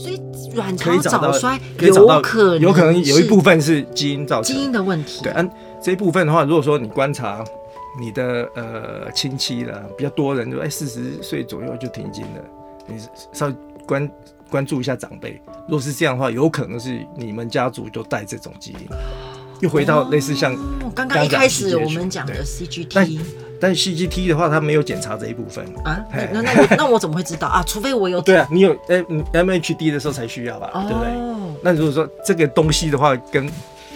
所以卵巢早衰可以找到有可能有可能有一部分是基因造成基因的问题。对，嗯这一部分的话，如果说你观察你的呃亲戚啦，比较多人就哎四十岁左右就停经了，你稍微关关注一下长辈。如果是这样的话，有可能是你们家族就带这种基因。又回到类似像哦刚刚一开始我们讲的 CGT 但 CGT 的话，它没有检查这一部分啊，那那我那我怎么会知道啊？除非我有对啊，你有 M MHD 的时候才需要吧，哦对不对？那如果说这个东西的话，跟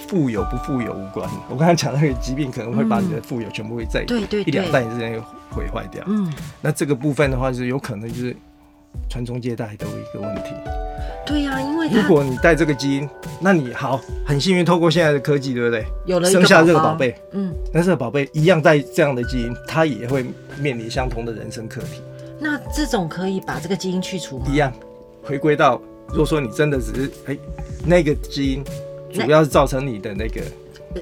富有不富有无关。我刚才讲那个疾病可能会把你的富有全部会在对对一两代之间毁坏掉。嗯，那这个部分的话，是有可能就是传宗接代都有一个问题。对呀、啊，因为如果你带这个基因，那你好，很幸运透过现在的科技，对不对？有了一个生下这个宝宝贝，嗯，那这个宝贝一样带这样的基因，它也会面临相同的人生课题。那这种可以把这个基因去除吗？一样，回归到如果说你真的只是哎、欸、那个基因主要是造成你的那个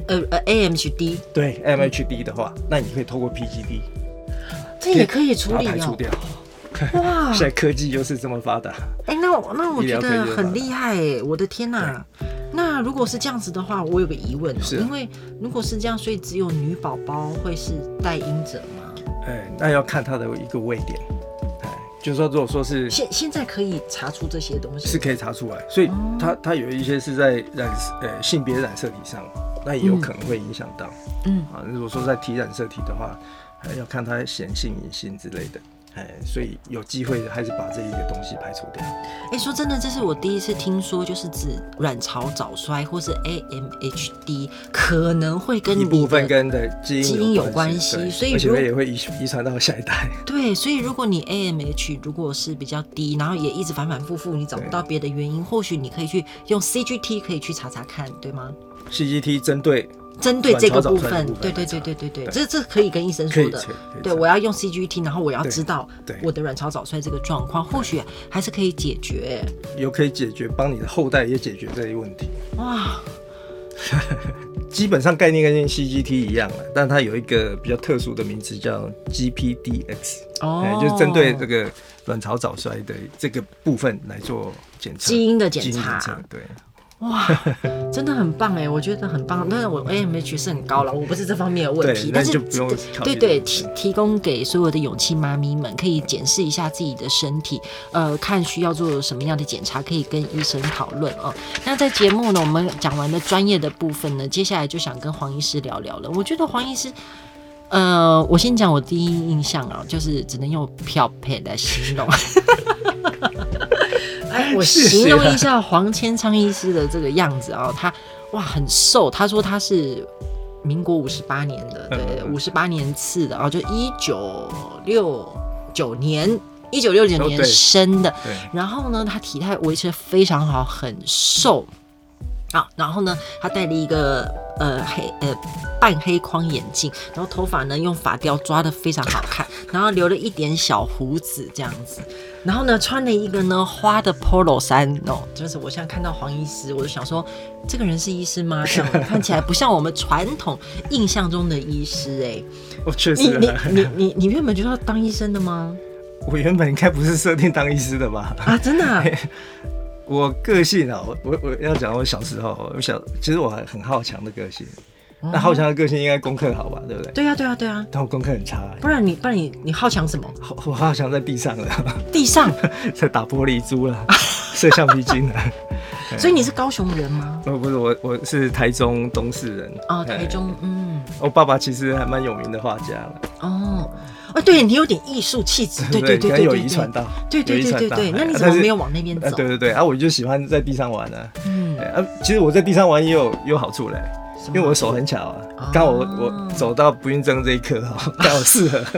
呃呃 AMHD 对 MHD 的话，那你可以透过 PGD，这也可以处理哦排除。掉。哇，现在科技又是这么发达。哎、那我那我觉得很厉害哎，我的天哪！那如果是这样子的话，我有个疑问、喔，是啊。因为如果是这样，所以只有女宝宝会是带因者吗？哎，那要看她的一个位点，哎，就是说如果说是现现在可以查出这些东西，是可以查出来，所以它它有一些是在染呃性别染色体上，那也有可能会影响到，嗯。啊，如果说在体染色体的话，还要看它显性隐性之类的。哎，所以有机会还是把这一个东西排除掉。哎，说真的，这是我第一次听说，就是指卵巢早衰或是 AMHD 可能会跟一部分跟的基因基因有关系，所以而且也会遗遗传到下一代。对，所以如果你 AMH 如果是比较低，然后也一直反反复复，你找不到别的原因，或许你可以去用 CGT 可以去查查看，对吗？CGT 针对。针对这个部分，对对对对对对，这这可以跟医生说的。对，我要用 CGT，然后我要知道我的卵巢早衰这个状况，或许还是可以解决。有可以解决，帮你的后代也解决这些问题。哇，基本上概念跟 CGT 一样了，但它有一个比较特殊的名字叫 GPDX，哦，就是针对这个卵巢早衰的这个部分来做检测，基因的检查，对。哇，真的很棒哎，我觉得很棒。但是我 AMH 是很高了，我不是这方面的问题。但是对对，提提供给所有的勇气妈咪们，可以检视一下自己的身体，呃，看需要做什么样的检查，可以跟医生讨论哦。那在节目呢，我们讲完了专业的部分呢，接下来就想跟黄医师聊聊了。我觉得黄医师，呃，我先讲我第一印象啊，就是只能用漂配来形容。哎，我形容一下黄千昌医师的这个样子啊、喔，他哇很瘦，他说他是民国五十八年的，对，五十八年次的啊，就一九六九年，一九六九年生的，然后呢，他体态维持得非常好，很瘦。啊，然后呢，他戴了一个呃黑呃半黑框眼镜，然后头发呢用发雕抓的非常好看，然后留了一点小胡子这样子，然后呢穿了一个呢花的 polo 衫哦，就是我现在看到黄医师，我就想说这个人是医师吗？这样看起来不像我们传统印象中的医师哎。我确实你你 你你你原本就是要当医生的吗？我原本应该不是设定当医师的吧？啊，真的、啊。我个性啊，我我我要讲我小时候，我小其实我还很好强的个性。那好强的个性应该功课好吧，对不对？对呀对呀对呀。但我功课很差。不然你不然你你好强什么？我好强在地上了。地上 在打玻璃珠了，射橡皮筋了。所以你是高雄人吗？不不是，我我是台中东势人。哦，台中，嗯。我爸爸其实还蛮有名的画家了。哦。啊，对你有点艺术气质，对对对对，有遗传到，对对对对对。那你怎么没有往那边走？对对对，啊，我就喜欢在地上玩呢。嗯，啊，其实我在地上玩也有有好处嘞，因为我手很巧啊。刚好我我走到不孕症这一刻哈，刚好适合。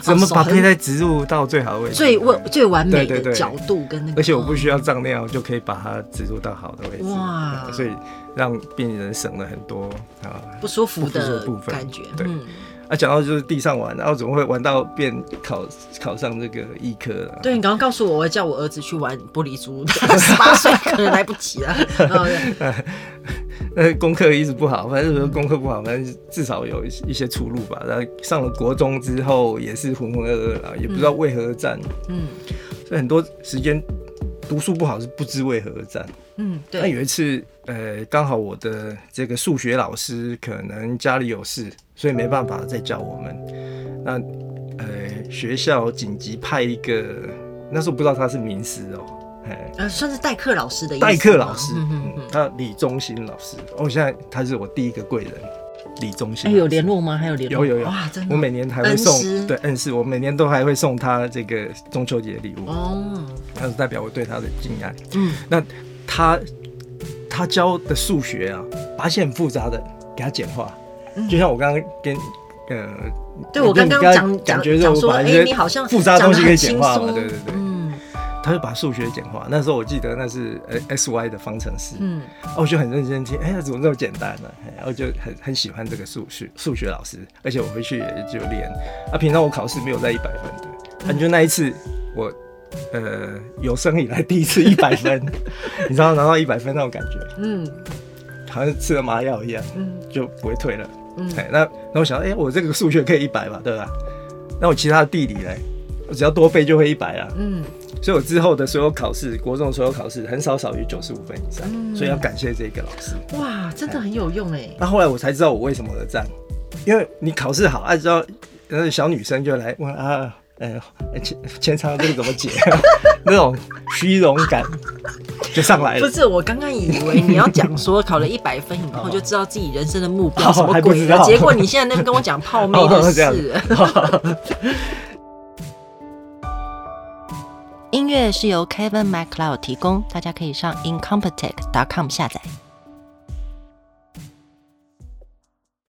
怎么把胚胎植入到最好的位置？最完最完美的角度跟那个，而且我不需要胀尿就可以把它植入到好的位置。哇，所以让病人省了很多啊不舒服的部分感觉。对。啊，讲到就是地上玩，然后怎么会玩到变考考上这个医科了？对，你刚刚告诉我，我叫我儿子去玩玻璃珠，十八岁可能来不及了。那功课一直不好，反正说功课不好，反正至少有一些出路吧。然后上了国中之后，也是浑浑噩噩啊，也不知道为何战。嗯，所以很多时间读书不好是不知为何而战。嗯，对。那有一次，呃，刚好我的这个数学老师可能家里有事，所以没办法再教我们。那呃，学校紧急派一个，那时候不知道他是名师哦，哎，呃，算是代课老师的。代课老师，嗯嗯嗯，他李忠新老师，哦，现在他是我第一个贵人。李忠信，哎，有联络吗？还有联络？有有有哇，真的！我每年还会送，对，恩师，我每年都还会送他这个中秋节礼物。哦，那是代表我对他的敬爱。嗯，那他他教的数学啊，把一些很复杂的给他简化，就像我刚刚跟呃，对我刚刚讲讲觉得我把一些复杂的东西给简化了，对对对。他就把数学简化，那时候我记得那是呃 x y 的方程式，嗯，我就很认真听，哎、欸，怎么那么简单呢？然后就很很喜欢这个数学数学老师，而且我回去也就练。啊，平常我考试没有在一百分的，他、嗯、就那一次我呃有生以来第一次 一百分，你知道拿到一百分那种感觉，嗯，好像吃了麻药一样，嗯，就不会退了，嗯，哎，那那我想，哎、欸，我这个数学可以一百吧，对吧？那我其他的地理嘞，我只要多背就会一百啊，嗯。所以我之后的所有考试，国中所有考试很少少于九十五分以上，嗯、所以要感谢这个老师。哇，真的很有用哎。那后来我才知道我为什么而战，因为你考试好，按照那小女生就来问啊，哎，前前场这个怎么解，那种虚荣感就上来了。不是，我刚刚以为你要讲说考了一百分以后就知道自己人生的目标什么鬼的，结果你现在那边跟我讲泡妹的事。音乐是由 Kevin MacLeod 提供，大家可以上 incompetech.com 下载。